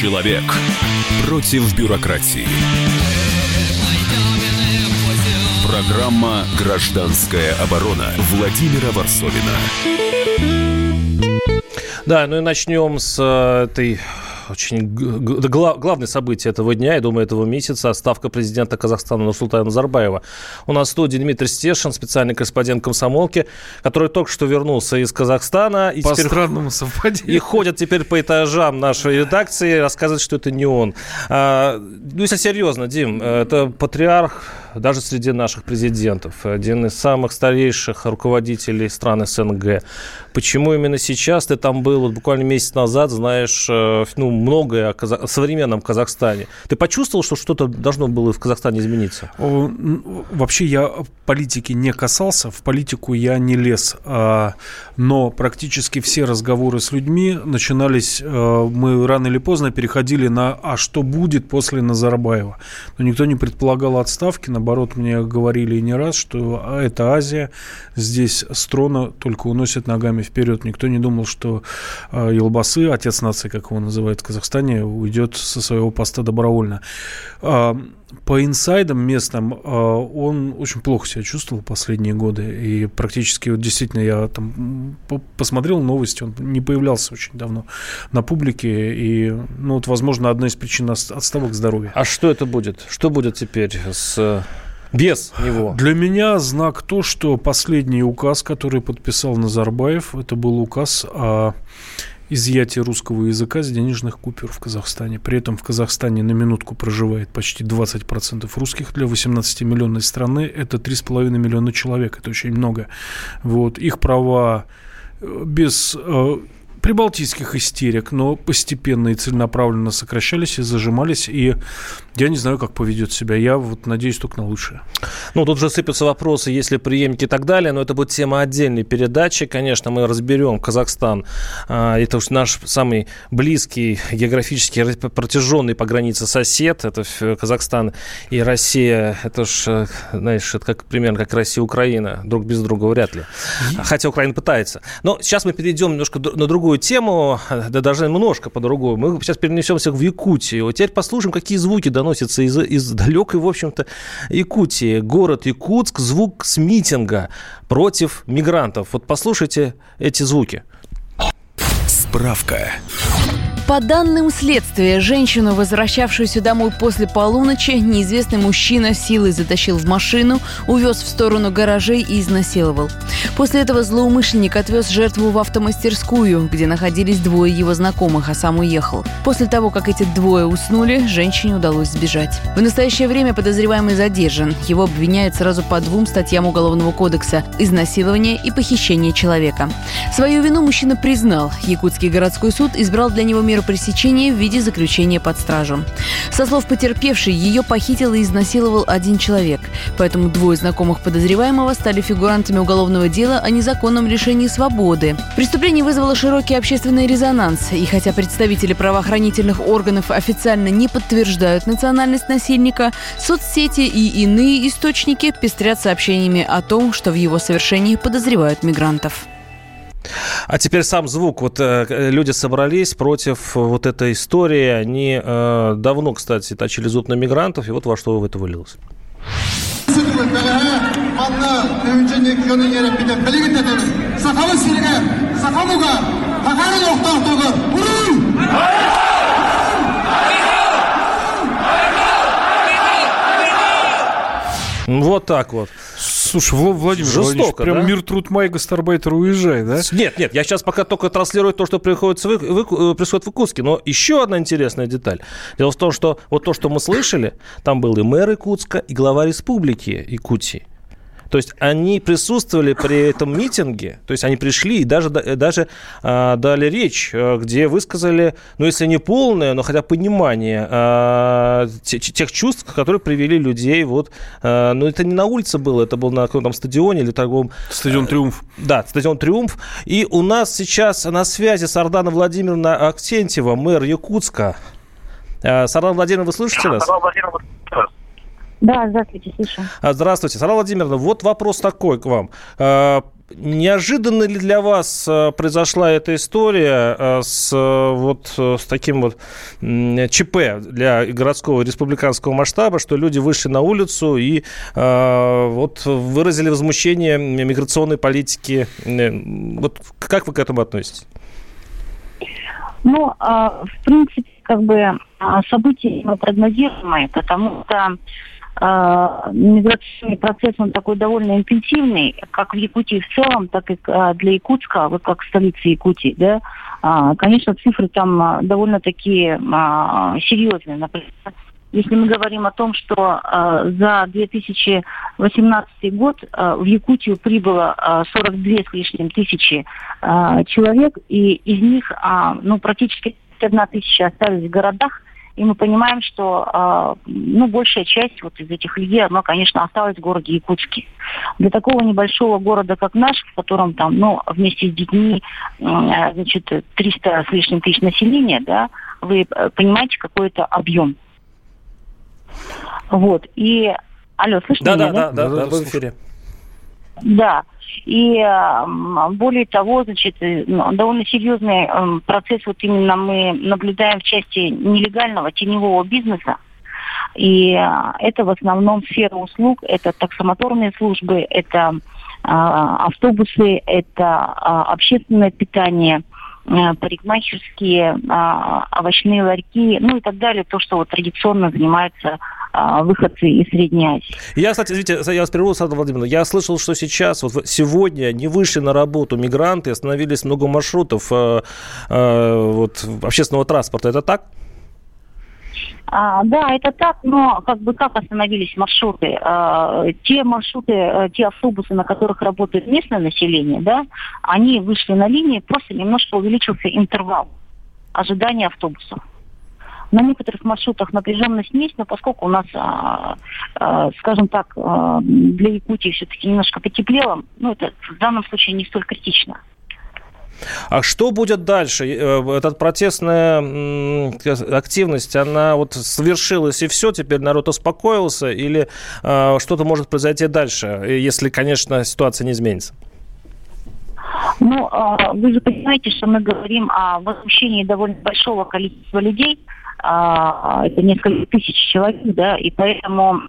Человек против бюрократии. Программа «Гражданская оборона» Владимира Варсовина. Да, ну и начнем с э, этой очень гла- главное событие этого дня, я думаю, этого месяца, ставка президента Казахстана Нурсултана Назарбаева. У нас в студии Дмитрий Стешин, специальный корреспондент комсомолки, который только что вернулся из Казахстана. И по теперь... странному совпадению. И ходит теперь по этажам нашей редакции, рассказывает, что это не он. А, ну, если серьезно, Дим, это патриарх даже среди наших президентов, один из самых старейших руководителей стран СНГ. Почему именно сейчас ты там был, вот буквально месяц назад, знаешь э, ну, многое о, современном Казахстане? Ты почувствовал, что что-то должно было в Казахстане измениться? Вообще я политики не касался, в политику я не лез, а, но практически все разговоры с людьми начинались, э, мы рано или поздно переходили на «а что будет после Назарбаева?». Но никто не предполагал отставки, наоборот, мне говорили не раз, что «А, это Азия, здесь строна только уносит ногами вперед. Никто не думал, что э, Елбасы, отец нации, как его называют в Казахстане, уйдет со своего поста добровольно. Э, по инсайдам местным э, он очень плохо себя чувствовал последние годы. И практически, вот действительно, я там посмотрел новости, он не появлялся очень давно на публике. И, ну, вот, возможно, одна из причин отставок здоровья. А что это будет? Что будет теперь с без него. Для меня знак то, что последний указ, который подписал Назарбаев, это был указ о изъятии русского языка с денежных купюр в Казахстане. При этом в Казахстане на минутку проживает почти 20% русских. Для 18-миллионной страны это 3,5 миллиона человек. Это очень много. Вот. Их права э, без э, прибалтийских истерик, но постепенно и целенаправленно сокращались и зажимались, и я не знаю, как поведет себя. Я вот надеюсь только на лучшее. Ну, тут же сыпятся вопросы, если преемники и так далее, но это будет тема отдельной передачи. Конечно, мы разберем Казахстан. А, это уж наш самый близкий, географически протяженный по границе сосед. Это Казахстан и Россия. Это уж, э, знаешь, это как примерно как Россия и Украина. Друг без друга вряд ли. Хотя Украина пытается. Но сейчас мы перейдем немножко на другую тему, да даже немножко по-другому. Мы сейчас перенесемся в Якутию. Теперь послушаем, какие звуки доносится из, из далекой, в общем-то, Якутии. Город Якутск, звук с митинга против мигрантов. Вот послушайте эти звуки. Справка. По данным следствия, женщину, возвращавшуюся домой после полуночи, неизвестный мужчина силой затащил в машину, увез в сторону гаражей и изнасиловал. После этого злоумышленник отвез жертву в автомастерскую, где находились двое его знакомых, а сам уехал. После того, как эти двое уснули, женщине удалось сбежать. В настоящее время подозреваемый задержан. Его обвиняют сразу по двум статьям Уголовного кодекса – изнасилование и похищение человека. Свою вину мужчина признал. Якутский городской суд избрал для него меру меру пресечения в виде заключения под стражу. Со слов потерпевшей, ее похитил и изнасиловал один человек. Поэтому двое знакомых подозреваемого стали фигурантами уголовного дела о незаконном лишении свободы. Преступление вызвало широкий общественный резонанс. И хотя представители правоохранительных органов официально не подтверждают национальность насильника, соцсети и иные источники пестрят сообщениями о том, что в его совершении подозревают мигрантов. А теперь сам звук. Вот э, люди собрались против вот этой истории. Они э, давно, кстати, точили зуб на мигрантов, и вот во что это вылилось. Вот так вот. Слушай, Владимир Жестоко, Владимирович, прям да? мир, труд, май, гастарбайтер, уезжай, да? Нет, нет, я сейчас пока только транслирую то, что приходит в, в, происходит в Якутске. Но еще одна интересная деталь. Дело в том, что вот то, что мы слышали, там был и мэр Якутска, и глава республики Якутии. То есть они присутствовали при этом митинге, то есть они пришли и даже, даже а, дали речь, э, где высказали, ну, если не полное, но хотя понимание а, тех чувств, которые привели людей вот... А, ну, это не на улице было, это было на каком-то стадионе или торговом... Стадион «Триумф». Да, стадион «Триумф». И у нас сейчас на связи Сардана Владимировна Аксентьева, мэр Якутска. Сардана Владимировна, вы слышите нас? Сардана Владимировна, да, здравствуйте, слышу. А, здравствуйте. Сара Владимировна, вот вопрос такой к вам. А, неожиданно ли для вас э, произошла эта история э, с вот с таким вот ЧП для городского республиканского масштаба, что люди вышли на улицу и вот выразили возмущение миграционной политики? Вот как вы к этому относитесь? Ну, в принципе, как бы события прогнозируемые, потому что э, миграционный процесс, он такой довольно интенсивный, как в Якутии в целом, так и э, для Якутска, вот как столицы Якутии, да. Э, конечно, цифры там довольно такие серьезные. Например, если мы говорим о том, что э, за 2018 год э, в Якутию прибыло э, 42 с лишним тысячи э, человек, и из них э, ну, практически одна тысяча остались в городах, и мы понимаем, что э, ну, большая часть вот из этих людей, она, конечно, осталась в городе Якутске. Для такого небольшого города, как наш, в котором там, ну, вместе с детьми, э, значит, 300 с лишним тысяч населения, да, вы э, понимаете, какой это объем. Вот, и... Алло, слышите да, меня, да? Да, да, да, да, в эфире. Да. И более того, значит, э, ну, довольно серьезный эм, процесс вот именно мы наблюдаем в части нелегального теневого бизнеса. И э, это в основном сфера услуг, это таксомоторные службы, это а, автобусы, это общественное питание, э, парикмахерские, а, овощные ларьки, ну и так далее, то, что вот традиционно занимается а, выходцы из Средней Азии. Я, кстати, извините, я вас прерву, Саду Владимировна. Я слышал, что сейчас, вот сегодня не вышли на работу мигранты, остановились много маршрутов э, э, вот, общественного транспорта. Это так? А, да, это так, но как бы как остановились маршруты? А, те маршруты, э, те автобусы, на которых работает местное население, да, они вышли на линии, просто немножко увеличился интервал ожидания автобусов. На некоторых маршрутах напряженность есть, но поскольку у нас, а, а, скажем так, а, для Якутии все-таки немножко потеплело, ну, это в данном случае не столь критично. А что будет дальше? Э, Эта протестная активность, она вот совершилась и все, теперь народ успокоился, или э, что-то может произойти дальше, если, конечно, ситуация не изменится? Ну, э, вы же понимаете, что мы говорим о возмущении довольно большого количества людей, а, это несколько тысяч человек, да, и поэтому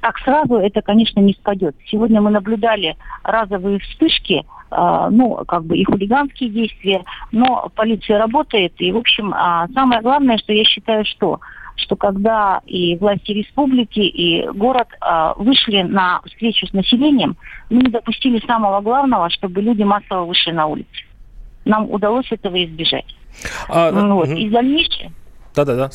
так сразу это, конечно, не спадет. Сегодня мы наблюдали разовые вспышки, а, ну, как бы и хулиганские действия, но полиция работает, и, в общем, а, самое главное, что я считаю, что что когда и власти республики, и город э, вышли на встречу с населением, мы не допустили самого главного, чтобы люди массово вышли на улицы. Нам удалось этого избежать. А, вот. угу. И дальнейшее, да-да-да.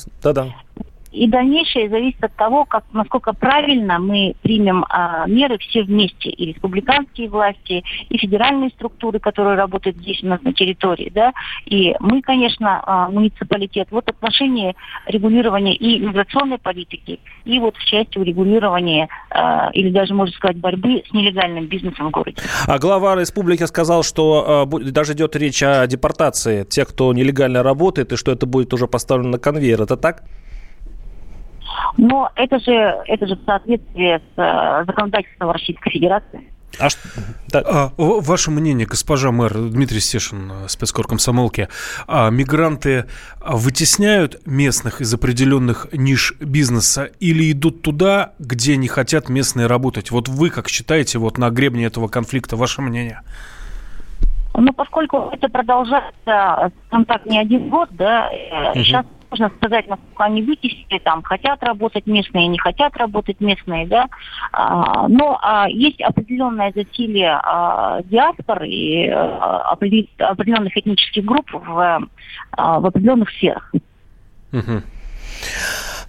И дальнейшее зависит от того, как, насколько правильно мы примем а, меры все вместе, и республиканские власти, и федеральные структуры, которые работают здесь у нас на территории, да, и мы, конечно, а, муниципалитет, вот отношении регулирования и миграционной политики, и вот в части урегулирования, а, или даже, можно сказать, борьбы с нелегальным бизнесом в городе. А глава республики сказал, что а, даже идет речь о депортации тех, кто нелегально работает, и что это будет уже поставлено на конвейер. Это так? Но это же, это же в соответствии с э, законодательством Российской Федерации. А, да. а, ваше мнение, госпожа мэр Дмитрий Стешин, э, спецкор комсомолки, а, мигранты вытесняют местных из определенных ниш бизнеса или идут туда, где не хотят местные работать? Вот вы как считаете вот на гребне этого конфликта, ваше мнение? Ну, поскольку это продолжается, там так, не один год, да, угу. сейчас можно сказать, насколько они вытеснили, там, хотят работать местные, не хотят работать местные, да, а, но а, есть определенное засилие а, диаспор и а, определенных этнических групп в, а, в определенных сферах. Угу.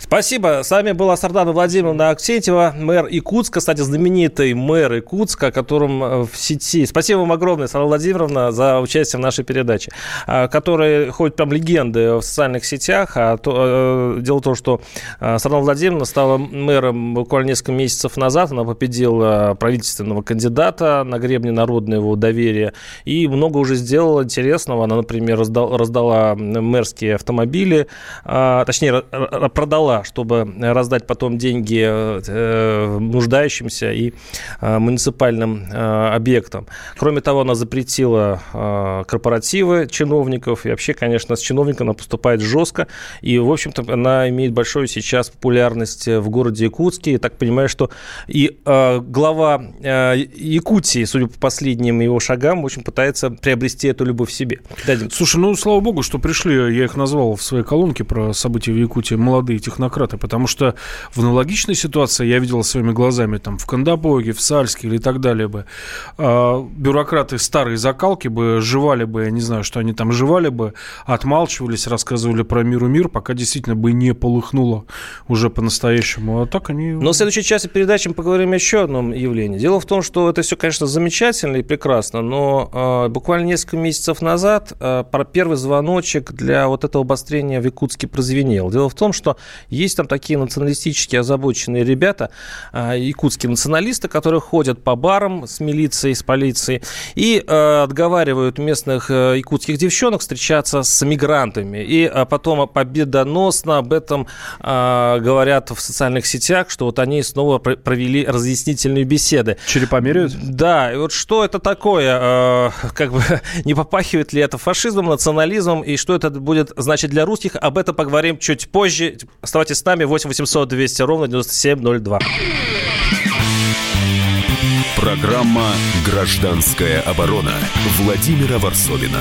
Спасибо. С вами была Сардана Владимировна Аксентьева, мэр Якутска, кстати, знаменитый мэр Якутска, о котором э, в сети. Спасибо вам огромное, Сардана Владимировна, за участие в нашей передаче, а, которые ходят прям легенды в социальных сетях. А то, э, дело в том, что э, Сардана Владимировна стала мэром буквально несколько месяцев назад. Она победила правительственного кандидата на гребне народного доверия и много уже сделала интересного. Она, например, раздала, раздала мэрские автомобили, точнее, продала Москва, чтобы раздать потом деньги э, нуждающимся и э, муниципальным э, объектам. Кроме того, она запретила э, корпоративы чиновников, и вообще, конечно, с чиновником она поступает жестко, и, в общем-то, она имеет большую сейчас популярность в городе Якутске. Я так понимаю, что и э, глава э, Якутии, судя по последним его шагам, очень пытается приобрести эту любовь в себе. Дадим. Слушай, ну, слава богу, что пришли, я их назвал в своей колонке про события в Якутии, молодые технократы, потому что в аналогичной ситуации я видел своими глазами там в Кандабоге, в Сальске или так далее бы, э, бюрократы старые закалки бы жевали бы, я не знаю, что они там жевали бы, отмалчивались, рассказывали про миру мир, пока действительно бы не полыхнуло уже по-настоящему. А так они... Но в следующей части передачи мы поговорим еще о одном явлении. Дело в том, что это все, конечно, замечательно и прекрасно, но э, буквально несколько месяцев назад э, первый звоночек для вот этого обострения в Якутске прозвенел. Дело в том, что есть там такие националистически озабоченные ребята, э, якутские националисты, которые ходят по барам с милицией, с полицией и э, отговаривают местных э, якутских девчонок встречаться с мигрантами. И э, потом победоносно об этом э, говорят в социальных сетях, что вот они снова провели разъяснительные беседы. Черепа меряют? Да, и вот что это такое? Э, как бы не попахивает ли это фашизмом, национализмом, и что это будет значить для русских? Об этом поговорим чуть позже. Оставайтесь с нами, 8 800 200 ровно 9702. Программа «Гражданская оборона» Владимира Варсовина.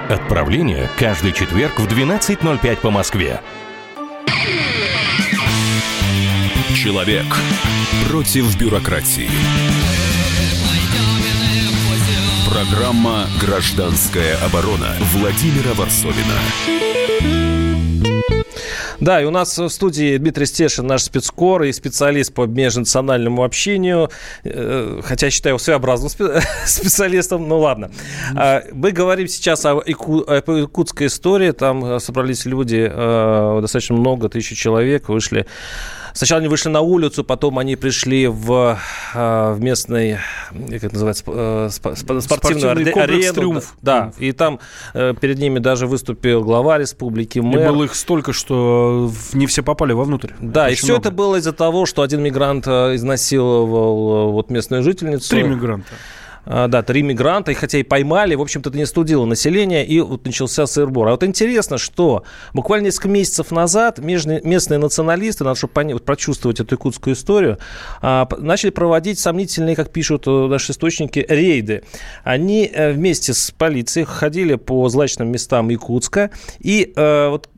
Отправление каждый четверг в 12.05 по Москве. Человек против бюрократии. Программа «Гражданская оборона» Владимира Варсовина. Да, и у нас в студии Дмитрий Стешин, наш спецкор и специалист по межнациональному общению. Э, хотя считаю его своеобразным специалистом, ну ладно. А, мы говорим сейчас о, якутской истории. Там собрались люди, э, достаточно много, тысячи человек, вышли Сначала они вышли на улицу, потом они пришли в, а, в местный, как это называется, э, спортивную Спортивный арену. «Триумф». Да, и там э, перед ними даже выступил глава республики, мэр. И было их столько, что не все попали вовнутрь. Да, это и все много. это было из-за того, что один мигрант э, изнасиловал вот местную жительницу. Три мигранта. А, да, три мигранта, и хотя и поймали, в общем-то, это не студило население, и вот начался сырбор. А вот интересно, что буквально несколько месяцев назад местные, националисты, надо чтобы понять, вот, прочувствовать эту якутскую историю, а, начали проводить сомнительные, как пишут э, наши источники, рейды. Они э, вместе с полицией ходили по злачным местам Якутска и, э, вот,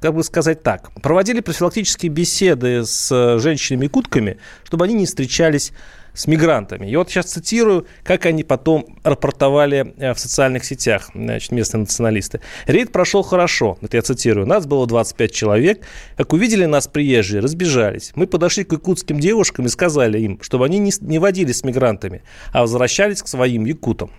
как бы сказать так, проводили профилактические беседы с женщинами-якутками, чтобы они не встречались с мигрантами. И вот сейчас цитирую, как они потом рапортовали э, в социальных сетях, значит, местные националисты. Рейд прошел хорошо, это я цитирую. Нас было 25 человек. Как увидели нас приезжие, разбежались. Мы подошли к якутским девушкам и сказали им, чтобы они не, не водились с мигрантами, а возвращались к своим якутам.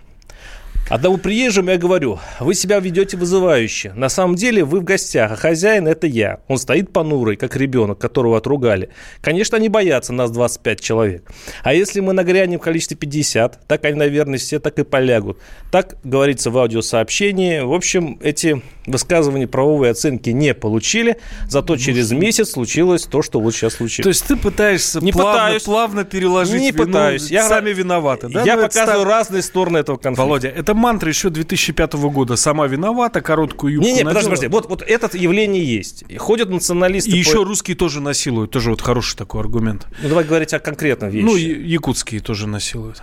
Одному приезжему я говорю, вы себя ведете вызывающе. На самом деле вы в гостях, а хозяин это я. Он стоит понурый, как ребенок, которого отругали. Конечно, они боятся нас 25 человек. А если мы нагрянем в количестве 50, так они, наверное, все так и полягут. Так говорится в аудиосообщении. В общем, эти высказывания правовой оценки не получили, зато через месяц случилось то, что вот сейчас случилось. То есть ты пытаешься не плавно, пытаюсь, плавно переложить не вину, пытаюсь. Я, сами виноваты, да? Я ну, показываю это... разные стороны этого конфликта. Володя, это мантра еще 2005 года. Сама виновата, короткую юбку Не-не, подожди, подожди. Вот, вот это явление есть. Ходят националисты... И по... еще русские тоже насилуют. Тоже вот хороший такой аргумент. Ну, давай говорить о конкретном вещи. Ну, якутские тоже насилуют.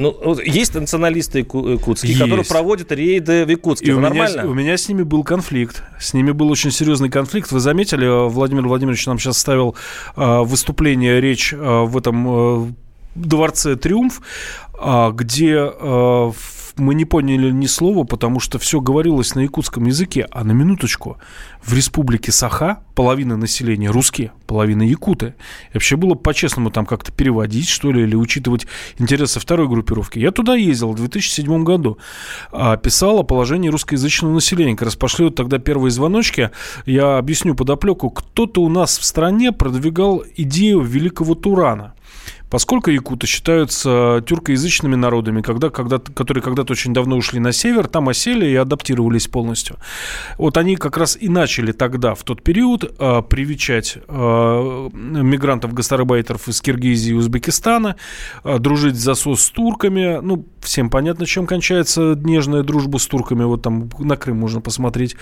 Ну, вот есть националисты якутские, есть. которые проводят рейды в Якутске. И Это у нормально? Меня, у меня с ними был конфликт. С ними был очень серьезный конфликт. Вы заметили, Владимир Владимирович нам сейчас ставил э, выступление, речь э, в этом э, дворце «Триумф», э, где э, мы не поняли ни слова, потому что все говорилось на якутском языке, а на минуточку, в республике Саха половина населения русские, половина якуты. И вообще было по-честному там как-то переводить, что ли, или учитывать интересы второй группировки. Я туда ездил в 2007 году, а, писал о положении русскоязычного населения. Как раз пошли вот тогда первые звоночки. Я объясню подоплеку. Кто-то у нас в стране продвигал идею великого Турана. Поскольку якуты считаются тюркоязычными народами, когда, когда, которые когда-то очень давно ушли на север, там осели и адаптировались полностью. Вот они как раз и начали тогда, в тот период, э, привечать э, мигрантов-гастарбайтеров из Киргизии и Узбекистана, э, дружить за засос с турками. Ну, всем понятно, чем кончается нежная дружба с турками. Вот там на Крым можно посмотреть.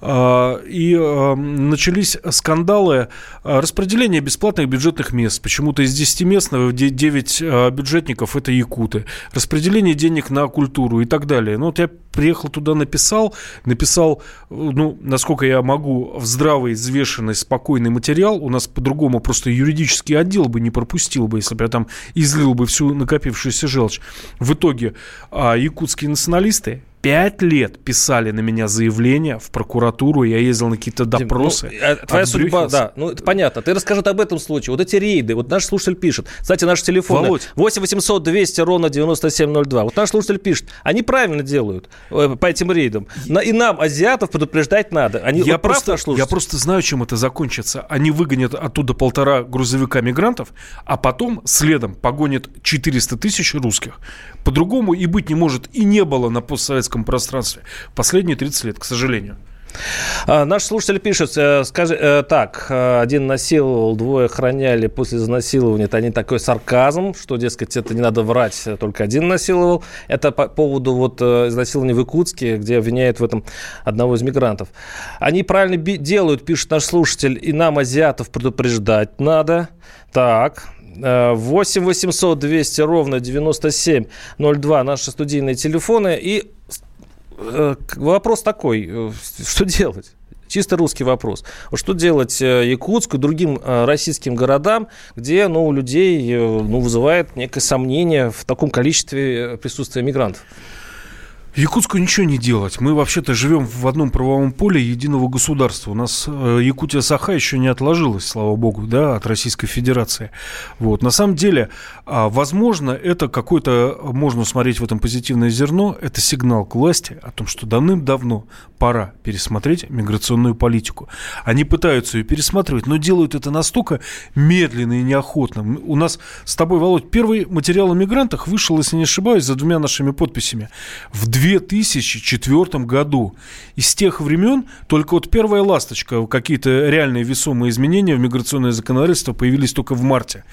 Э, и э, начались скандалы распределения бесплатных бюджетных мест. Почему-то из 10 мест 9 а, бюджетников – это якуты. Распределение денег на культуру и так далее. Ну, вот я приехал туда, написал, написал, ну, насколько я могу, в здравый, взвешенный, спокойный материал. У нас по-другому просто юридический отдел бы не пропустил бы, если бы я там излил бы всю накопившуюся желчь. В итоге а, якутские националисты пять лет писали на меня заявления в прокуратуру, я ездил на какие-то допросы. Дим, ну, а твоя судьба, да, ну это понятно. Ты расскажи об этом случае. Вот эти рейды, вот наш слушатель пишет. Кстати, наш телефон Володь. 8 800 200 ровно 9702. Вот наш слушатель пишет. Они правильно делают э, по этим рейдам. И нам, азиатов, предупреждать надо. Они, я, вот просто, я просто знаю, чем это закончится. Они выгонят оттуда полтора грузовика мигрантов, а потом следом погонят 400 тысяч русских. По-другому и быть не может, и не было на постсоветском пространстве последние 30 лет, к сожалению. А, наш слушатель пишет, э, скажи, э, так, э, один насиловал, двое охраняли после изнасилования. Это не такой сарказм, что, дескать, это не надо врать, только один насиловал. Это по поводу вот изнасилования в Якутске, где обвиняют в этом одного из мигрантов. Они правильно делают, пишет наш слушатель, и нам, азиатов, предупреждать надо. Так, 8 800 200 ровно 9702 наши студийные телефоны. И вопрос такой, э, что делать? Чисто русский вопрос. Что делать э, Якутску и другим российским городам, где ну, у людей ну, вызывает некое сомнение в таком количестве присутствия мигрантов? Якутску ничего не делать. Мы вообще-то живем в одном правовом поле единого государства. У нас э, Якутия-Саха еще не отложилась, слава богу, да, от Российской Федерации. Вот. На самом деле, а, возможно, это какой-то, можно смотреть в этом позитивное зерно, это сигнал к власти о том, что давным-давно пора пересмотреть миграционную политику. Они пытаются ее пересматривать, но делают это настолько медленно и неохотно. У нас с тобой, Володь, первый материал о мигрантах вышел, если не ошибаюсь, за двумя нашими подписями в 2004 году. И с тех времен только вот первая ласточка, какие-то реальные весомые изменения в миграционное законодательство появились только в марте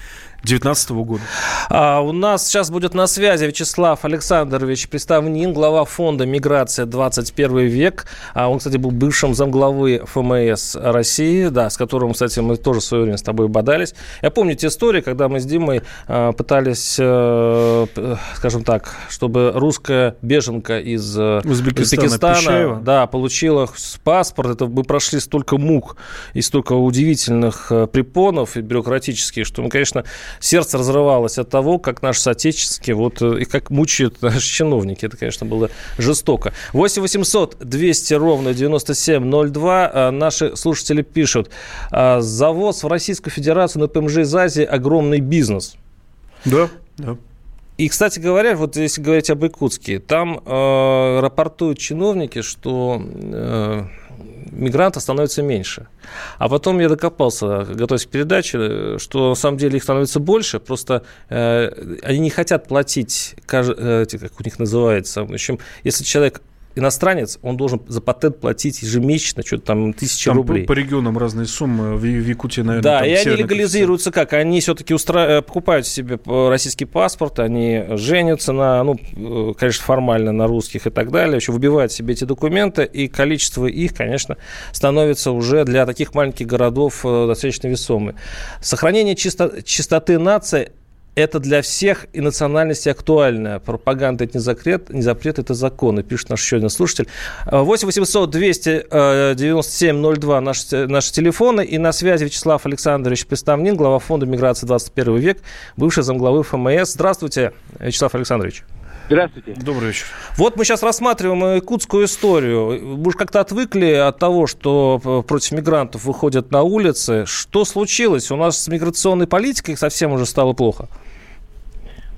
2019 года. А, у нас сейчас будет на связи Вячеслав Александрович Приставнин, глава фонда «Миграция 21 век». А, он, кстати, был бывшим замглавы ФМС России, да, с которым, кстати, мы тоже в свое время с тобой бодались. Я помню те истории, когда мы с Димой а, пытались, а, скажем так, чтобы русская беженка из э, Узбекистана, Узбекистана да, получила паспорт. Это мы прошли столько мук и столько удивительных э, препонов и бюрократических, что мы, конечно, сердце разрывалось от того, как наши соотечественники, вот, э, и как мучают наши чиновники. Это, конечно, было жестоко. 8 800 200 ровно 9702. А, наши слушатели пишут. Завоз в Российскую Федерацию на ПМЖ из Азии огромный бизнес. Да, да. И, кстати говоря, вот если говорить об Иркутске, там э, рапортуют чиновники, что э, мигрантов становится меньше. А потом я докопался, готовясь к передаче, что на самом деле их становится больше, просто э, они не хотят платить, как у них называется. В общем, если человек иностранец, он должен за патент платить ежемесячно что-то там тысячи там рублей. По регионам разные суммы. В, Якутии, наверное, Да, и они легализируются как? Они все-таки устра... Э, покупают себе российский паспорт, они женятся на, ну, э, конечно, формально на русских и так далее, еще выбивают себе эти документы, и количество их, конечно, становится уже для таких маленьких городов э, достаточно весомым. Сохранение чисто... чистоты нации это для всех и национальности актуально. Пропаганда – это не запрет, не запрет, это закон. И пишет наш еще один слушатель. 8 800 297 02 наши, наши телефоны. И на связи Вячеслав Александрович Представнин, глава фонда «Миграция 21 век», бывший замглавы ФМС. Здравствуйте, Вячеслав Александрович. Здравствуйте. Добрый вечер. Вот мы сейчас рассматриваем якутскую историю. Мы уж как-то отвыкли от того, что против мигрантов выходят на улицы. Что случилось? У нас с миграционной политикой совсем уже стало плохо.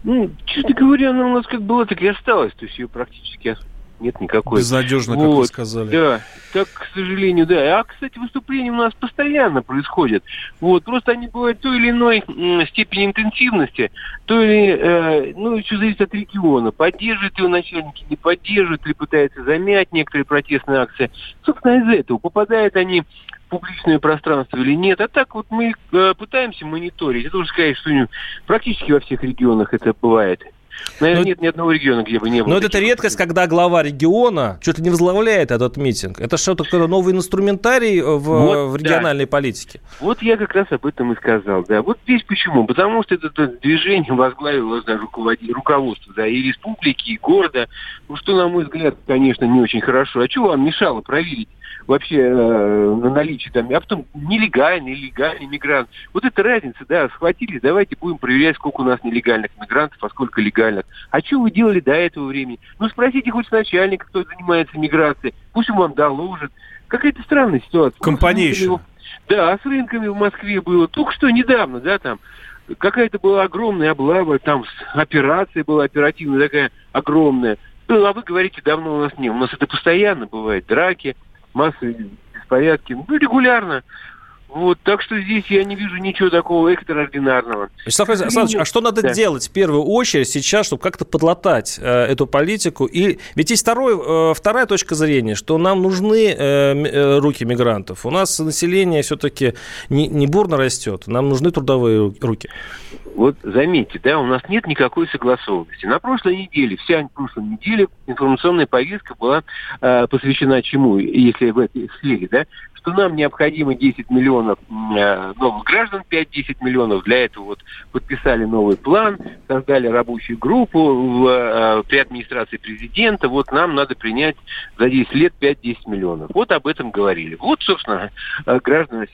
Ну, честно говоря, она у нас как была, так и осталась. То есть ее практически нет никакой. Безнадежно, вот. как вы сказали. Да, так, к сожалению, да. А, кстати, выступления у нас постоянно происходят. Вот, просто они бывают той или иной степени интенсивности, то или, э, ну, еще зависит от региона. Поддерживают его начальники, не поддерживают, или пытаются замять некоторые протестные акции. Собственно, из-за этого попадают они публичное пространство или нет. А так вот мы э, пытаемся мониторить. Это уже сказать, что практически во всех регионах это бывает. Наверное, но, нет ни одного региона, где бы не было. Но это редкость, когда глава региона что-то не возглавляет этот митинг. Это что-то какой-то новый инструментарий в, вот, в региональной да. политике. Вот я как раз об этом и сказал. Да. Вот здесь почему? Потому что это, это движение возглавило да, руководство да, и республики, и города. Ну, что, на мой взгляд, конечно, не очень хорошо. А что вам мешало проверить вообще э, на наличие там, а потом нелегальный, легальный мигрант. Вот это разница, да, схватились, давайте будем проверять, сколько у нас нелегальных мигрантов, а сколько легальных. А что вы делали до этого времени? Ну, спросите хоть начальника, кто занимается миграцией, пусть он вам доложит. Какая-то странная ситуация. Кампанейщина. Да, с рынками в Москве было только что недавно, да, там какая-то была огромная облава, там операция была оперативная такая огромная. Ну, а вы говорите, давно у нас нет. У нас это постоянно бывает. Драки, массы беспорядки. Ну, регулярно. Вот, так что здесь я не вижу ничего такого экстраординарного. Вячеслав Александрович, а что надо да. делать в первую очередь сейчас, чтобы как-то подлатать э, эту политику? И ведь есть второй, э, вторая точка зрения, что нам нужны э, э руки мигрантов. У нас население все-таки не, не бурно растет, нам нужны трудовые руки. Вот заметьте, да, у нас нет никакой согласованности. На прошлой неделе, вся прошлой неделе информационная повестка была э, посвящена чему, если в этой сфере, да, что нам необходимо 10 миллионов э, новых граждан, 5-10 миллионов. Для этого вот подписали новый план, создали рабочую группу в, э, при администрации президента. Вот нам надо принять за 10 лет 5-10 миллионов. Вот об этом говорили. Вот, собственно, э, граждане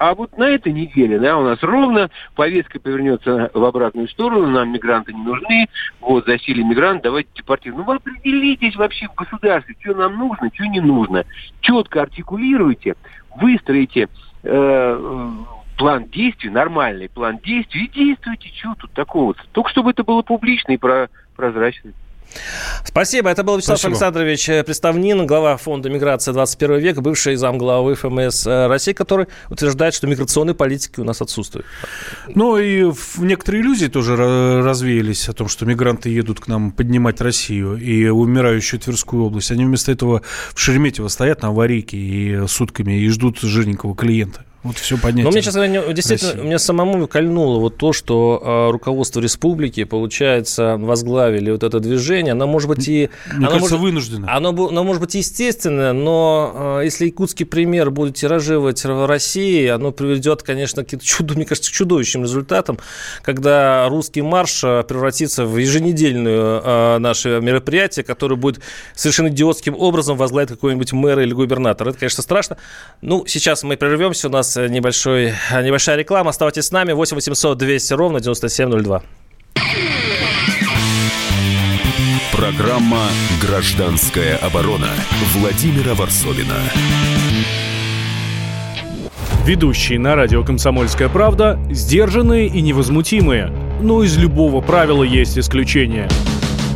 а вот на этой неделе, да, у нас ровно повестка повернется в обратную сторону, нам мигранты не нужны, вот, засели мигрант, давайте депортируем. Ну, вы определитесь вообще в государстве, что нам нужно, что не нужно. Четко артикулируйте, выстроите э, план действий, нормальный план действий, и действуйте, что тут такого. Только чтобы это было публично и про прозрачно. Спасибо. Это был Вячеслав Спасибо. Александрович э, Представнин, глава фонда «Миграция 21 века», бывший замглавы ФМС э, России, который утверждает, что миграционной политики у нас отсутствует. Ну и некоторые иллюзии тоже развеялись о том, что мигранты едут к нам поднимать Россию и умирающую Тверскую область. Они вместо этого в Шереметьево стоят на аварийке и сутками и ждут жирненького клиента. Вот все понятно. Но мне, честно говоря, действительно, России. мне самому кольнуло вот то, что э, руководство республики, получается, возглавили вот это движение. Оно может быть и... Мне оно кажется, может, вынуждено. Оно, оно может быть естественное, но э, если якутский пример будет тиражировать в России, оно приведет, конечно, к чуду, мне кажется, чудовищным результатам, когда русский марш э, превратится в еженедельную э, наше мероприятие, которое будет совершенно идиотским образом возглавить какой-нибудь мэр или губернатор. Это, конечно, страшно. Ну, сейчас мы прервемся, у нас нас небольшой, небольшая реклама. Оставайтесь с нами. 8 800 200 ровно 9702. Программа «Гражданская оборона» Владимира Варсовина. Ведущие на радио «Комсомольская правда» сдержанные и невозмутимые. Но из любого правила есть исключение –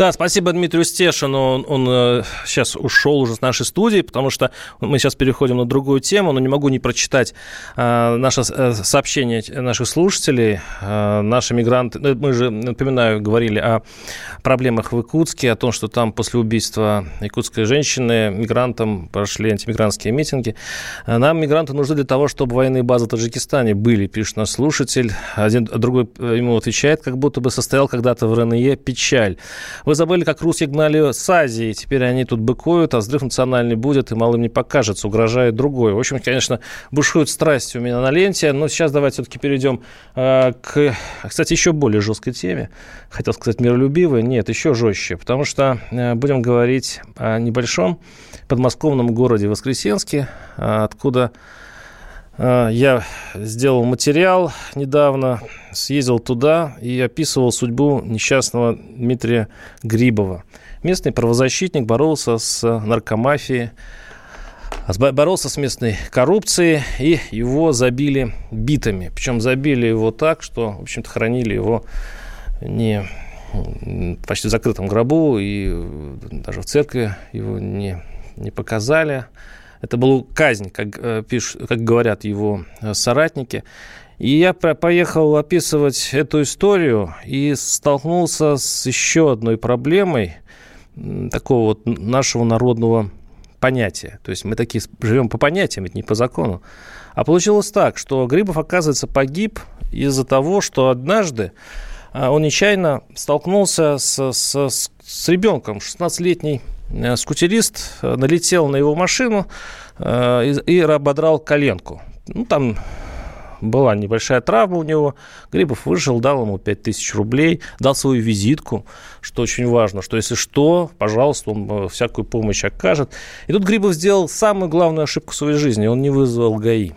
Да, спасибо Дмитрию Стешину. Он, он э, сейчас ушел уже с нашей студии, потому что мы сейчас переходим на другую тему, но не могу не прочитать э, наше э, сообщение наших слушателей. Э, наши мигранты, ну, мы же, напоминаю, говорили о проблемах в Якутске, о том, что там после убийства якутской женщины мигрантам прошли антимигрантские митинги. Э, нам мигранты нужны для того, чтобы военные базы в Таджикистане были, пишет наш слушатель. Один другой э, ему отвечает, как будто бы состоял когда-то в РНЕ печаль. Вы забыли, как русские гнали с Азии. Теперь они тут быкуют, а взрыв национальный будет, и малым не покажется, угрожает другой. В общем, конечно, бушуют страсти у меня на ленте. Но сейчас давайте все-таки перейдем э, к, кстати, еще более жесткой теме. Хотел сказать миролюбивой. Нет, еще жестче. Потому что э, будем говорить о небольшом подмосковном городе Воскресенске, э, откуда я сделал материал недавно, съездил туда и описывал судьбу несчастного Дмитрия Грибова. Местный правозащитник боролся с наркомафией, боролся с местной коррупцией, и его забили битами. Причем забили его так, что, в общем-то, хранили его не почти в закрытом гробу, и даже в церкви его не, не показали. Это была казнь, как, э, пишут, как говорят его э, соратники. И я поехал описывать эту историю и столкнулся с еще одной проблемой такого вот нашего народного понятия. То есть мы такие живем по понятиям, ведь не по закону. А получилось так, что Грибов, оказывается, погиб из-за того, что однажды а, он нечаянно столкнулся с, с, с ребенком, 16-летний э, скутерист, э, налетел на его машину э, и, ободрал коленку. Ну, там была небольшая травма у него. Грибов вышел, дал ему 5000 рублей, дал свою визитку, что очень важно, что если что, пожалуйста, он э, всякую помощь окажет. И тут Грибов сделал самую главную ошибку своей жизни. Он не вызвал ГАИ.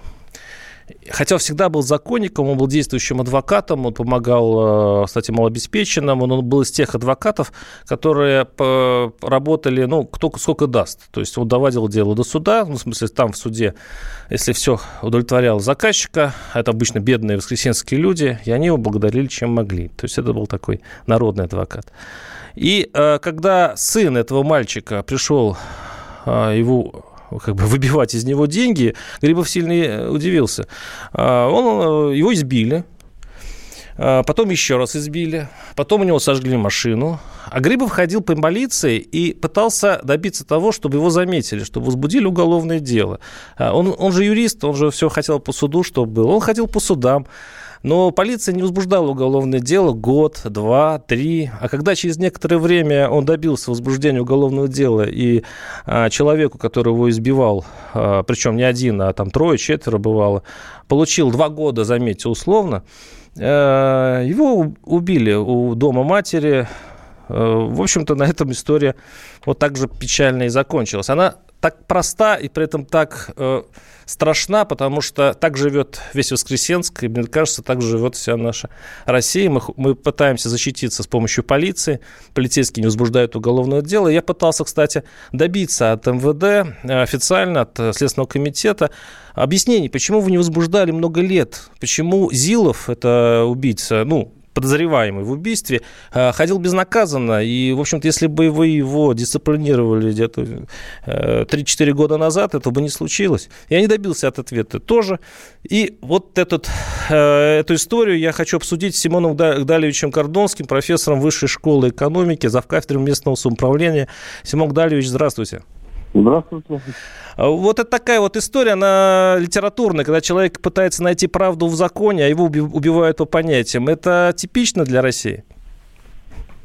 Хотя всегда был законником, он был действующим адвокатом, он помогал, э, кстати, малообеспеченным, он был из тех адвокатов, которые работали, ну, кто сколько даст. То есть он доводил дело до суда, ну, в смысле, там в суде, если все удовлетворяло заказчика, это обычно бедные воскресенские люди, и они его благодарили, чем могли. То есть это был такой народный адвокат. И э, когда сын этого мальчика пришел э, его как бы выбивать из него деньги, Грибов сильно э, удивился. А, он, э, его избили, а, Потом еще раз избили. Потом у него сожгли машину. А Грибов ходил по полиции и пытался добиться того, чтобы его заметили, чтобы возбудили уголовное дело. А, он, он же юрист, он же все хотел по суду, чтобы было. Он ходил по судам. Но полиция не возбуждала уголовное дело год, два, три. А когда через некоторое время он добился возбуждения уголовного дела, и а, человеку, который его избивал, а, причем не один, а там трое, четверо бывало, получил два года, заметьте, условно, а, его убили у дома матери. А, в общем-то, на этом история вот так же печально и закончилась. Она так проста и при этом так э, страшна, потому что так живет весь Воскресенск, и, мне кажется, так живет вся наша Россия. Мы, мы пытаемся защититься с помощью полиции, полицейские не возбуждают уголовное дело. Я пытался, кстати, добиться от МВД э, официально, от э, Следственного комитета объяснений, почему вы не возбуждали много лет, почему Зилов, это убийца, ну, подозреваемый в убийстве, э, ходил безнаказанно. И, в общем-то, если бы вы его дисциплинировали где-то 3-4 э, года назад, этого бы не случилось. Я не добился от ответа тоже. И вот этот, э, эту историю я хочу обсудить с Симоном Гдалевичем Кордонским, профессором Высшей школы экономики, завкафедрой местного самоуправления. Симон Гдалевич, здравствуйте. Здравствуйте. А вот это такая вот история, она литературная, когда человек пытается найти правду в законе, а его убивают по понятиям. Это типично для России?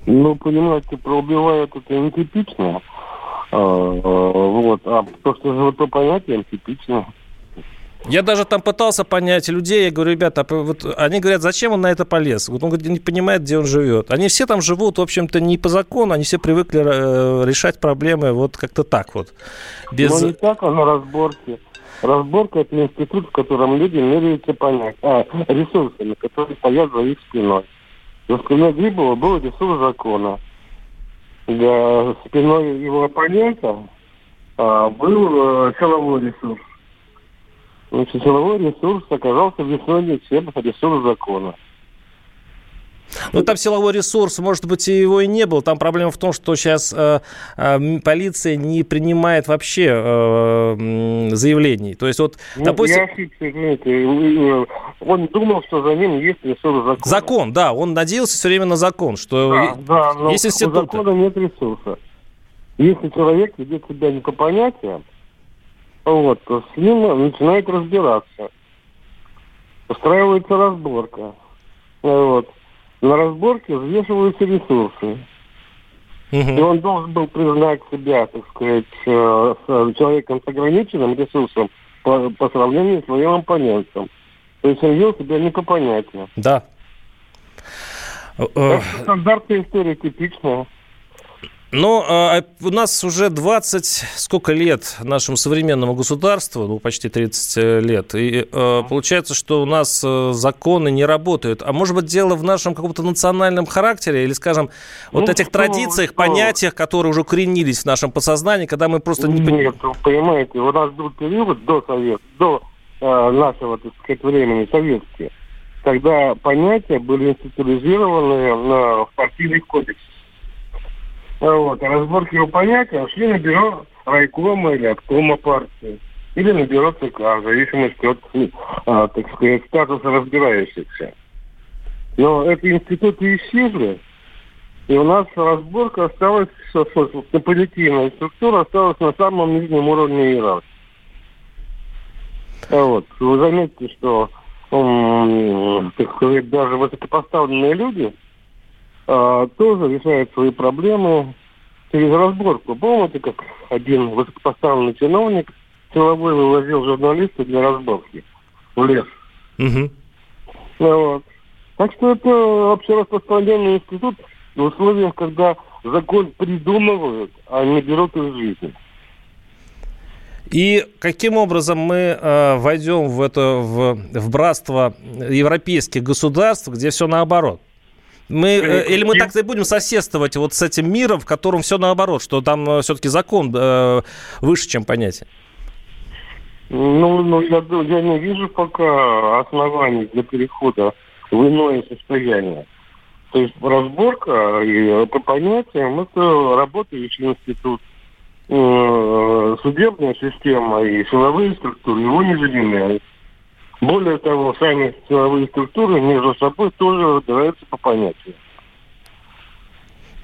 Ну, понимаете, про убивают это не типично. А, а, вот. А то, что живет по понятиям, типично. Я даже там пытался понять людей, я говорю, ребята, вот они говорят, зачем он на это полез? Вот он говорит, не понимает, где он живет. Они все там живут, в общем-то, не по закону, они все привыкли э, решать проблемы вот как-то так вот. Без... Но не так, а на разборке. Разборка – это институт, в котором люди меряются понять, а, ресурсами, которые стоят за их спиной. За спиной Грибова был ресурс закона. За спиной его оппонента а, был а, силовой ресурс. Значит, силовой ресурс оказался в весной чем ресурс закона. Ну, там силовой ресурс, может быть, и его и не было. Там проблема в том, что сейчас э, э, полиция не принимает вообще э, заявлений. То есть вот, ну, допустим... Я ошибся, извините. Он думал, что за ним есть ресурс закона. Закон, да. Он надеялся все время на закон, что да, да, но есть институты. у закона нет ресурса. Если человек ведет себя не по понятиям, вот, с ним начинает разбираться. Устраивается разборка. Вот на разборке взвешиваются ресурсы. Угу. И он должен был признать себя, так сказать, э, с человеком с ограниченным ресурсом по, по сравнению с своим оппонентом. То есть он вел себя не по понятию. Да. Это стандартная история, типичная. Но а, у нас уже 20, сколько лет нашему современному государству, ну, почти 30 э, лет, и а, получается, что у нас а, законы не работают. А может быть, дело в нашем каком-то национальном характере или, скажем, вот ну, этих что, традициях, что? понятиях, которые уже укоренились в нашем подсознании, когда мы просто не... Нет, понимаете, у нас был период до Совет, до э, нашего, так сказать, времени советские, когда понятия были институализированы в партийных кодексах. Вот. А разборки его понятия шли на бюро райкома или обкома партии. Или на бюро ЦК, в зависимости от, а, так сказать, статуса разбирающихся. Но эти институты исчезли, и у нас разборка осталась, понятийная структура осталась на самом нижнем уровне иерархии. Вот. Вы заметите, что, так сказать, даже высокопоставленные люди – а, тоже решает свои проблемы через разборку. Помните, как один высокопоставленный чиновник силовой вывозил журналиста для разборки в лес? Угу. Вот. Так что это вообще распространенный институт в условиях, когда закон придумывают, а не берут из жизни. И каким образом мы э, войдем в это в, в братство европейских государств, где все наоборот? Мы, э, или мы так и будем соседствовать вот с этим миром, в котором все наоборот, что там э, все-таки закон э, выше, чем понятие? Ну, ну я, я не вижу пока оснований для перехода в иное состояние. То есть разборка и по понятиям это работающий институт. Судебная система и силовые структуры его не заменяют. Более того, сами силовые структуры между собой тоже разбираются по понятиям.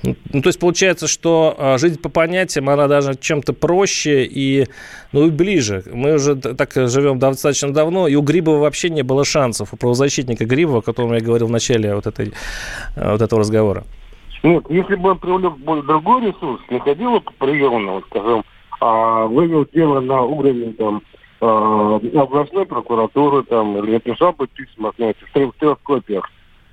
Ну, то есть получается, что а, жизнь по понятиям, она даже чем-то проще и, ну, и ближе. Мы уже так живем достаточно давно, и у Грибова вообще не было шансов, у правозащитника Грибова, о котором я говорил в начале вот, этой, а, вот этого разговора. Нет, если бы он привлек другой ресурс, не ходил по приемному, скажем, а вывел дело на уровень там областной прокуратуры там, или написал бы письма, знаете, в трех, копиях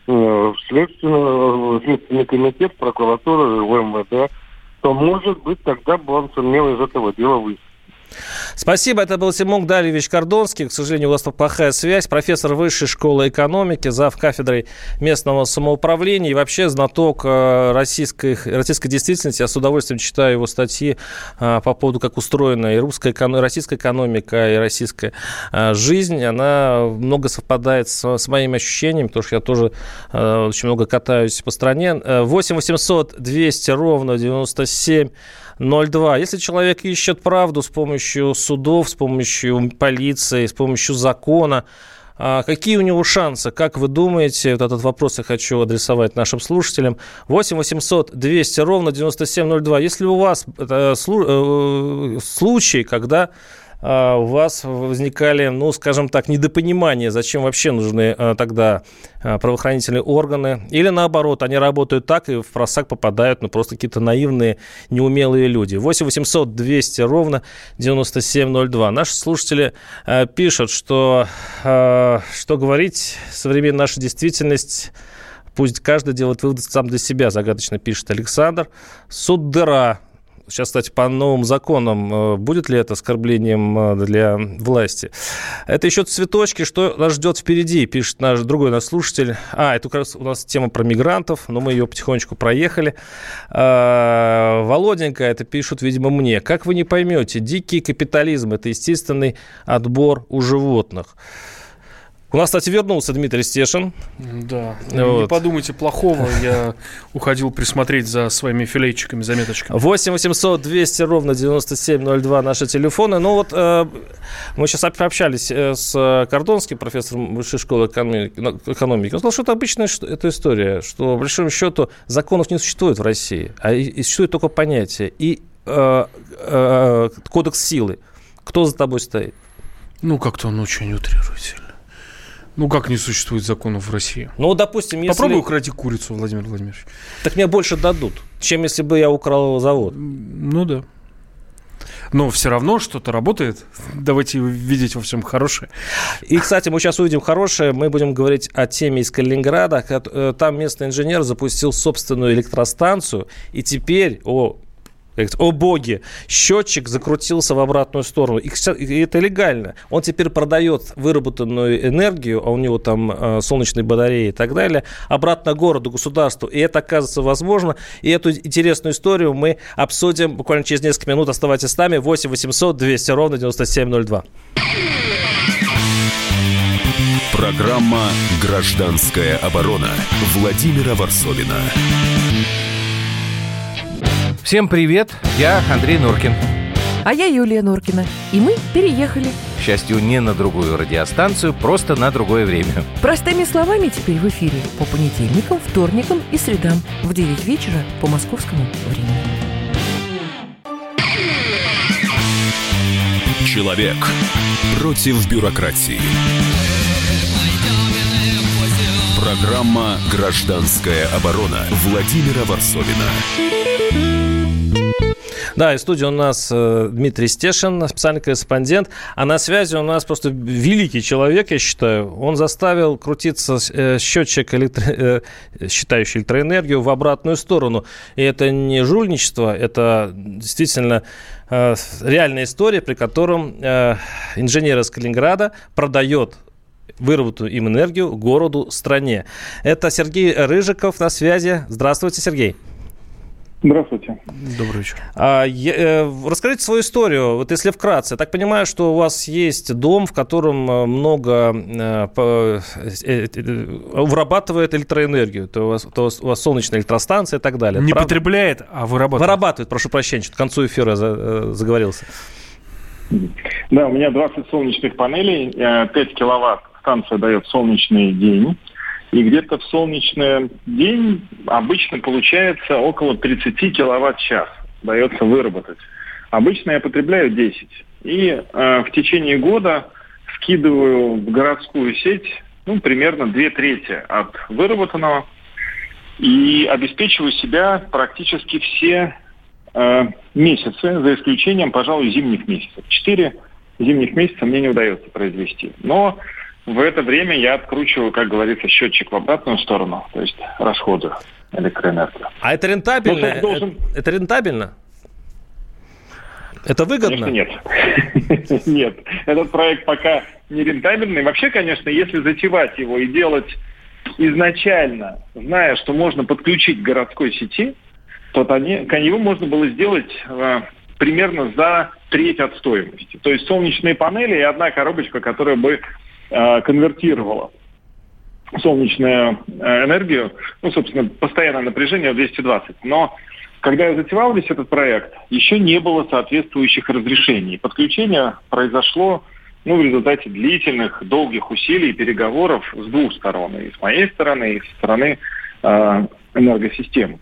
э, в следственный, следственный комитет, прокуратуры, в МВД, то, может быть, тогда бы он сумел из этого дела выйти. Спасибо. Это был Симон Далевич Кордонский. К сожалению, у вас плохая связь. Профессор Высшей школы экономики, зав. кафедрой местного самоуправления и вообще знаток э, российской, российской действительности. Я с удовольствием читаю его статьи э, по поводу, как устроена и русская, и российская экономика, и российская э, жизнь. Она много совпадает с, с моими ощущениями, потому что я тоже очень много катаюсь по стране. 8 800 200 ровно 97 02. Если человек ищет правду с помощью судов, с помощью полиции, с помощью закона, а какие у него шансы? Как вы думаете? Вот этот вопрос я хочу адресовать нашим слушателям. 8 800 200 ровно 9702. Если у вас это, э, случай, когда у вас возникали, ну, скажем так, недопонимания, зачем вообще нужны а, тогда а, правоохранительные органы, или наоборот, они работают так и в просак попадают, ну, просто какие-то наивные, неумелые люди. 8 800 200 ровно 9702. Наши слушатели пишут, что, что говорить, современная наша действительность Пусть каждый делает выводы сам для себя, загадочно пишет Александр. Суд дыра. Сейчас, кстати, по новым законам, э, будет ли это оскорблением э, для власти? Это еще цветочки, что нас ждет впереди, пишет наш другой наш слушатель. А, это как раз у нас тема про мигрантов, но мы ее потихонечку проехали. А, Володенька, это пишут, видимо, мне. Как вы не поймете, дикий капитализм – это естественный отбор у животных. У нас, кстати, вернулся Дмитрий Стешин. Да. Вот. Не подумайте плохого. Я уходил присмотреть за своими филейчиками, заметочками. 8 800 200 ровно 9702 наши телефоны. Ну вот э, мы сейчас общались э, с Кордонским, профессором высшей школы экономики. Он сказал, что это обычная эта история, что, по большому счету, законов не существует в России, а существует только понятие. И э, э, кодекс силы. Кто за тобой стоит? Ну, как-то он очень утрирует. Ну, как не существует законов в России? Ну, допустим, если... Попробуй украти курицу, Владимир Владимирович. Так мне больше дадут, чем если бы я украл завод. Ну, да. Но все равно что-то работает. Давайте видеть во всем хорошее. И, кстати, мы сейчас увидим хорошее. Мы будем говорить о теме из Калининграда. Э, там местный инженер запустил собственную электростанцию. И теперь, о, о боги, счетчик закрутился в обратную сторону. И, это легально. Он теперь продает выработанную энергию, а у него там э, солнечные батареи и так далее, обратно городу, государству. И это оказывается возможно. И эту интересную историю мы обсудим буквально через несколько минут. Оставайтесь с нами. 8 800 200 ровно 9702. Программа «Гражданская оборона» Владимира Варсовина. Всем привет, я Андрей Норкин. А я Юлия Норкина. И мы переехали. К счастью, не на другую радиостанцию, просто на другое время. Простыми словами теперь в эфире по понедельникам, вторникам и средам в 9 вечера по московскому времени. Человек против бюрократии. Программа «Гражданская оборона» Владимира Варсовина. Да, и в студии у нас э, Дмитрий Стешин, специальный корреспондент. А на связи у нас просто великий человек, я считаю. Он заставил крутиться э, счетчик, электро... э, считающий электроэнергию, в обратную сторону. И это не жульничество, это действительно реальная история, при котором инженер из Калининграда продает выработанную им энергию городу, стране. Это Сергей Рыжиков на связи. Здравствуйте, Сергей. Здравствуйте. Добрый вечер. А, я, э, расскажите свою историю, вот если вкратце. Я так понимаю, что у вас есть дом, в котором э, много э, вырабатывает электроэнергию. То у, вас, то у вас солнечная электростанция и так далее. Не Правда? потребляет, а вырабатывает. Вырабатывает, прошу прощения, к концу эфира за, заговорился. Да, у меня 20 солнечных панелей, 5 киловатт станция дает солнечный день. И где-то в солнечный день обычно получается около 30 киловатт-час дается выработать. Обычно я потребляю 10. И э, в течение года скидываю в городскую сеть ну, примерно две трети от выработанного и обеспечиваю себя практически все э, месяцы, за исключением, пожалуй, зимних месяцев. Четыре зимних месяца мне не удается произвести. Но в это время я откручиваю, как говорится, счетчик в обратную сторону, то есть расходы электроэнергии. А это рентабельно? Ну, должен... это, это рентабельно? Это выгодно? Конечно, нет. нет. Этот проект пока не рентабельный. Вообще, конечно, если затевать его и делать изначально, зная, что можно подключить к городской сети, то его можно было сделать э, примерно за треть от стоимости. То есть солнечные панели и одна коробочка, которая бы конвертировала солнечную э, энергию, ну, собственно, постоянное напряжение в 220. Но когда я затевал весь этот проект, еще не было соответствующих разрешений. Подключение произошло ну, в результате длительных, долгих усилий и переговоров с двух сторон. И с моей стороны, и с стороны э, энергосистемы.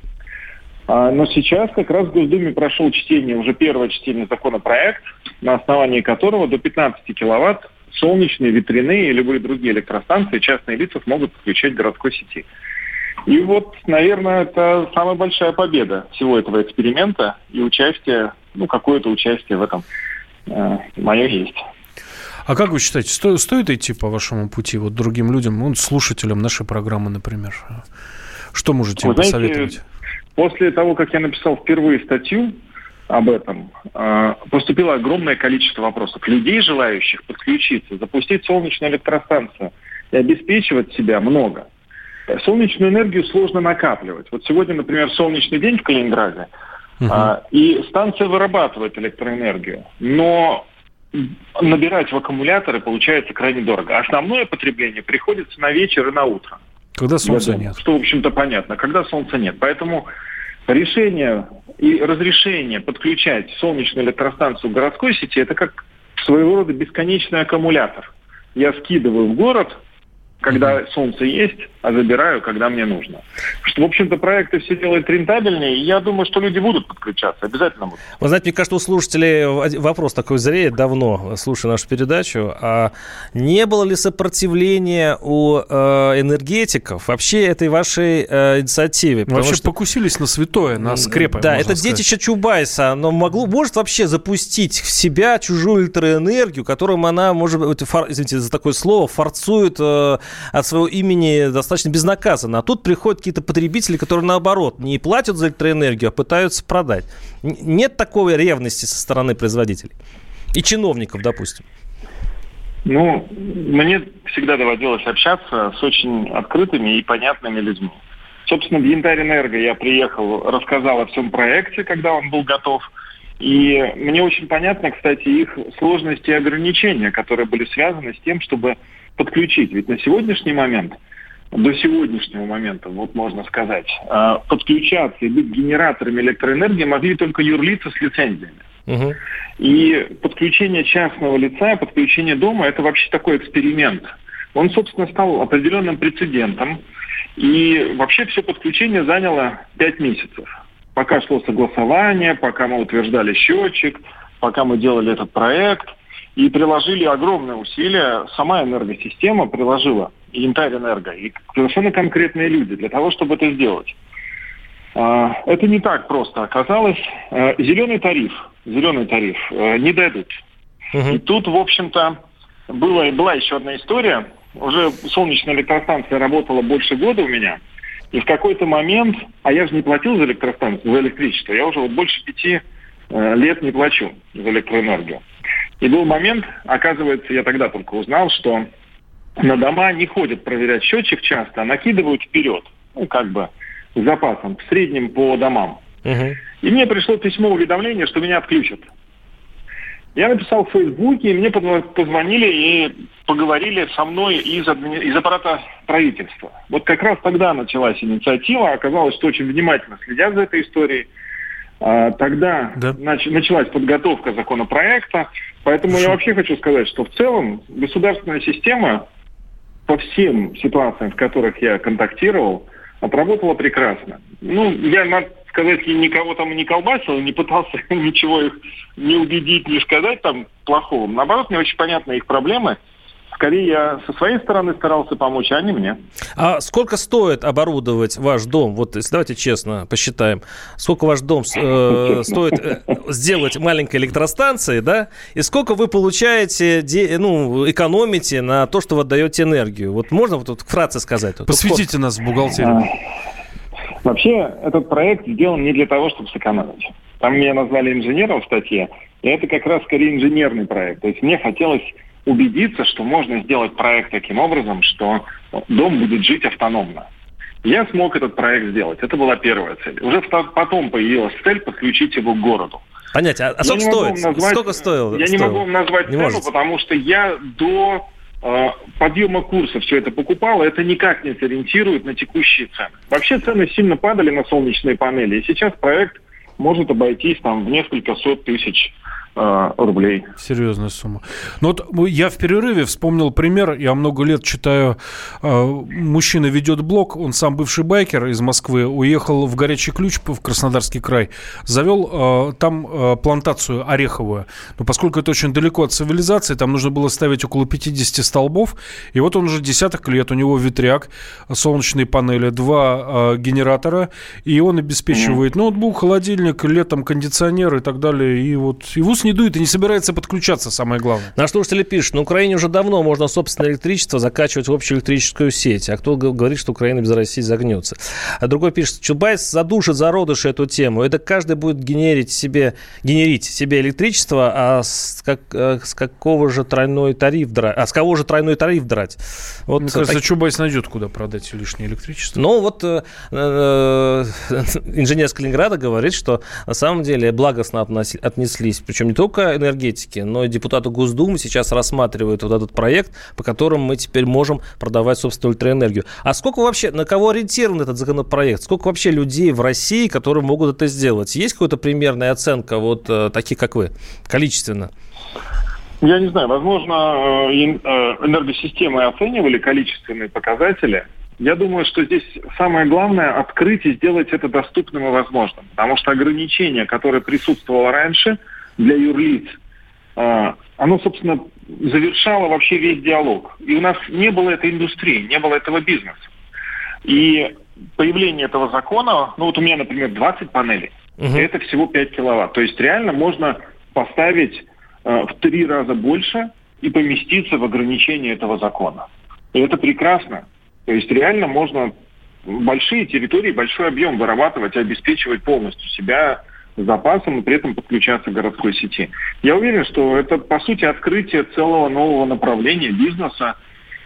А, но сейчас как раз в Госдуме прошел чтение, уже первое чтение законопроект, на основании которого до 15 киловатт солнечные, ветряные и любые другие электростанции частные лица смогут подключать к городской сети. И вот, наверное, это самая большая победа всего этого эксперимента и участие, ну, какое-то участие в этом э, мое есть. А как вы считаете, сто, стоит идти по вашему пути вот другим людям, ну, слушателям нашей программы, например? Что можете вы им знаете, посоветовать? После того, как я написал впервые статью об этом, а, поступило огромное количество вопросов. Людей, желающих подключиться, запустить солнечную электростанцию и обеспечивать себя много. Солнечную энергию сложно накапливать. Вот сегодня, например, солнечный день в Калининграде, uh-huh. и станция вырабатывает электроэнергию. Но набирать в аккумуляторы получается крайне дорого. Основное потребление приходится на вечер и на утро. Когда солнца нет. Что, в общем-то, понятно. Когда солнца нет. Поэтому решение и разрешение подключать солнечную электростанцию к городской сети – это как своего рода бесконечный аккумулятор. Я скидываю в город, когда солнце есть, а забираю, когда мне нужно. Что, в общем-то, проекты все делают рентабельнее, и я думаю, что люди будут подключаться, обязательно будут. Вы знаете, мне кажется, у слушателей вопрос такой зреет давно, слушая нашу передачу. А не было ли сопротивления у э, энергетиков вообще этой вашей э, инициативе? Ну, вообще что... покусились на святое, на скрепы. Да, это сказать. детище Чубайса. Оно могло, может вообще запустить в себя чужую электроэнергию, которым она, может быть, фор, извините за такое слово, форцует э, от своего имени достаточно безнаказанно. А тут приходят какие-то потребители, которые наоборот не платят за электроэнергию, а пытаются продать. Нет такой ревности со стороны производителей и чиновников, допустим. Ну, мне всегда доводилось общаться с очень открытыми и понятными людьми. Собственно, в Янтарь Энерго я приехал, рассказал о всем проекте, когда он был готов. И мне очень понятно, кстати, их сложности и ограничения, которые были связаны с тем, чтобы подключить. Ведь на сегодняшний момент, до сегодняшнего момента, вот можно сказать, а, подключаться и быть генераторами электроэнергии могли только юрлица с лицензиями. Угу. И подключение частного лица, подключение дома – это вообще такой эксперимент. Он, собственно, стал определенным прецедентом. И вообще все подключение заняло 5 месяцев. Пока шло согласование, пока мы утверждали счетчик, пока мы делали этот проект – и приложили огромные усилия, сама энергосистема приложила, Янтарь Энерго, и совершенно конкретные люди для того, чтобы это сделать. А, это не так просто оказалось. А, зеленый тариф, зеленый тариф э, не дадут. Угу. И тут, в общем-то, была, была еще одна история. Уже солнечная электростанция работала больше года у меня. И в какой-то момент, а я же не платил за электростанцию, за электричество, я уже вот больше пяти э, лет не плачу за электроэнергию. И был момент, оказывается, я тогда только узнал, что на дома не ходят проверять счетчик часто, а накидывают вперед, ну, как бы, с запасом, в среднем по домам. Угу. И мне пришло письмо уведомление, что меня отключат. Я написал в Фейсбуке, и мне позвонили и поговорили со мной из, из аппарата правительства. Вот как раз тогда началась инициатива. Оказалось, что очень внимательно следят за этой историей. А, тогда да. нач, началась подготовка законопроекта. Поэтому Хорошо. я вообще хочу сказать, что в целом государственная система по всем ситуациям, в которых я контактировал, отработала прекрасно. Ну, я, надо сказать, никого там не колбасил, не пытался ничего их не убедить, не сказать там плохого. Наоборот, мне очень понятны их проблемы – скорее я со своей стороны старался помочь, а не мне. А сколько стоит оборудовать ваш дом? Вот если давайте честно посчитаем, сколько ваш дом э, стоит э, сделать маленькой электростанцией, да? И сколько вы получаете, де, ну, экономите на то, что вы отдаете энергию? Вот можно вот тут вкратце сказать? Посвятите вот, нас в бухгалтерию. А, вообще, этот проект сделан не для того, чтобы сэкономить. Там меня назвали инженером в статье, и это как раз скорее инженерный проект. То есть мне хотелось убедиться, что можно сделать проект таким образом, что дом будет жить автономно. Я смог этот проект сделать. Это была первая цель. Уже потом появилась цель подключить его к городу. Понятие. А, а сколько стоит? Назвать, сколько стоило? Я стоило? не могу вам назвать не цену, можете? потому что я до э, подъема курса все это покупал, это никак не сориентирует на текущие цены. Вообще цены сильно падали на солнечные панели, и сейчас проект может обойтись там в несколько сот тысяч рублей. Серьезная сумма. Ну вот я в перерыве вспомнил пример. Я много лет читаю. Э, мужчина ведет блог. Он сам бывший байкер из Москвы. Уехал в Горячий Ключ в Краснодарский край. Завел э, там плантацию ореховую. Но поскольку это очень далеко от цивилизации, там нужно было ставить около 50 столбов. И вот он уже десяток лет. У него ветряк, солнечные панели, два генератора. И он обеспечивает ноутбук, холодильник, летом кондиционер и так далее. И вот и в не дует и не собирается подключаться, самое главное. Наш слушатели пишут, на Украине уже давно можно собственное электричество закачивать в общую электрическую сеть. А кто говорит, что Украина без России загнется? А другой пишет, Чубайс задушит в зародыше эту тему. Это каждый будет генерить себе, генерить себе электричество, а с, как, э, с какого же тройной тариф драть? А с кого же тройной тариф драть? Вот, Мне кажется, так... Чубайс найдет, куда продать лишнее электричество. Ну, вот э, э, инженер с Калининграда говорит, что на самом деле благостно отнеслись, причем не только энергетики, но и депутаты Госдумы сейчас рассматривают вот этот проект, по которому мы теперь можем продавать собственную электроэнергию. А сколько вообще, на кого ориентирован этот законопроект? Сколько вообще людей в России, которые могут это сделать? Есть какая-то примерная оценка вот э, таких, как вы, количественно? Я не знаю, возможно, э, энергосистемы оценивали количественные показатели, я думаю, что здесь самое главное открыть и сделать это доступным и возможным. Потому что ограничение, которое присутствовало раньше для юрлиц, а, оно, собственно, завершало вообще весь диалог. И у нас не было этой индустрии, не было этого бизнеса. И появление этого закона, ну вот у меня, например, 20 панелей, угу. это всего 5 киловатт. То есть реально можно поставить э, в три раза больше и поместиться в ограничение этого закона. И это прекрасно. То есть реально можно большие территории, большой объем вырабатывать и обеспечивать полностью себя запасом и при этом подключаться к городской сети. Я уверен, что это, по сути, открытие целого нового направления бизнеса,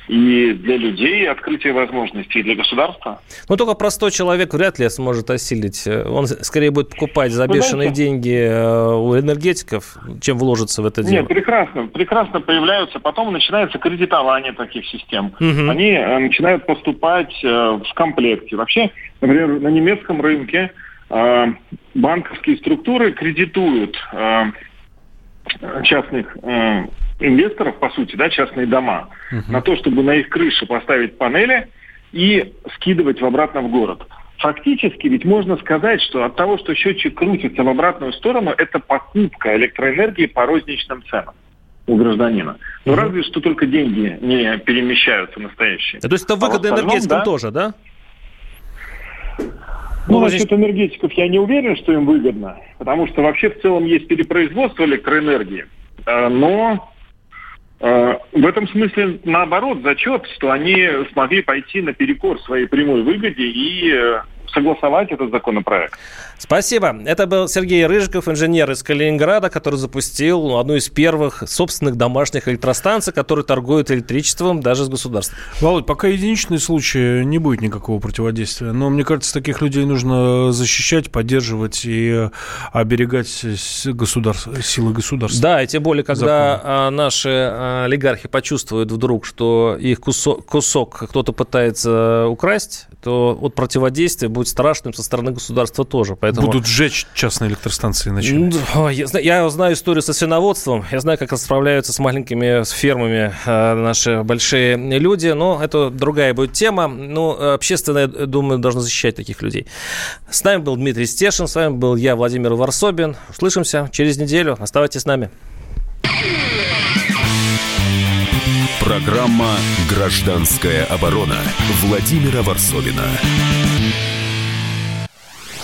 и для людей открытие возможностей, и для государства. Ну, только простой человек вряд ли сможет осилить. Он скорее будет покупать за бешеные знаете, деньги э, у энергетиков, чем вложиться в это дело. Нет, прекрасно. Прекрасно появляются. Потом начинается кредитование таких систем. Угу. Они э, начинают поступать э, в комплекте. Вообще, например, на немецком рынке банковские структуры кредитуют частных инвесторов, по сути, да, частные дома, uh-huh. на то, чтобы на их крыше поставить панели и скидывать в обратно в город. Фактически ведь можно сказать, что от того, что счетчик крутится в обратную сторону, это покупка электроэнергии по розничным ценам у гражданина. Но угу. разве что только деньги не перемещаются настоящие. То есть это выгода а энергетикам да? тоже, да? Ну, ну насчет энергетиков я не уверен, что им выгодно, потому что вообще в целом есть перепроизводство электроэнергии. Э, но Э, в этом смысле, наоборот, зачет, что они смогли пойти наперекор своей прямой выгоде и э, согласовать этот законопроект. Спасибо. Это был Сергей Рыжиков, инженер из Калининграда, который запустил одну из первых собственных домашних электростанций, которые торгуют электричеством даже с государством. Володь, пока единичный случай, не будет никакого противодействия. Но мне кажется, таких людей нужно защищать, поддерживать и оберегать государство, силы государства. Да, и тем более, когда Закон. А, наши а, олигархи почувствуют вдруг, что их кусок, кусок кто-то пытается украсть, то от противодействия будет страшным со стороны государства тоже. Поэтому... Будут сжечь частные электростанции начинать. Я, я знаю историю со свиноводством, я знаю, как расправляются с маленькими с фермами э, наши большие люди, но это другая будет тема. Ну, общественное, думаю, должно защищать таких людей. С нами был Дмитрий Стешин, с вами был я, Владимир Варсобин. Услышимся через неделю. Оставайтесь с нами. Программа «Гражданская оборона» Владимира Варсовина.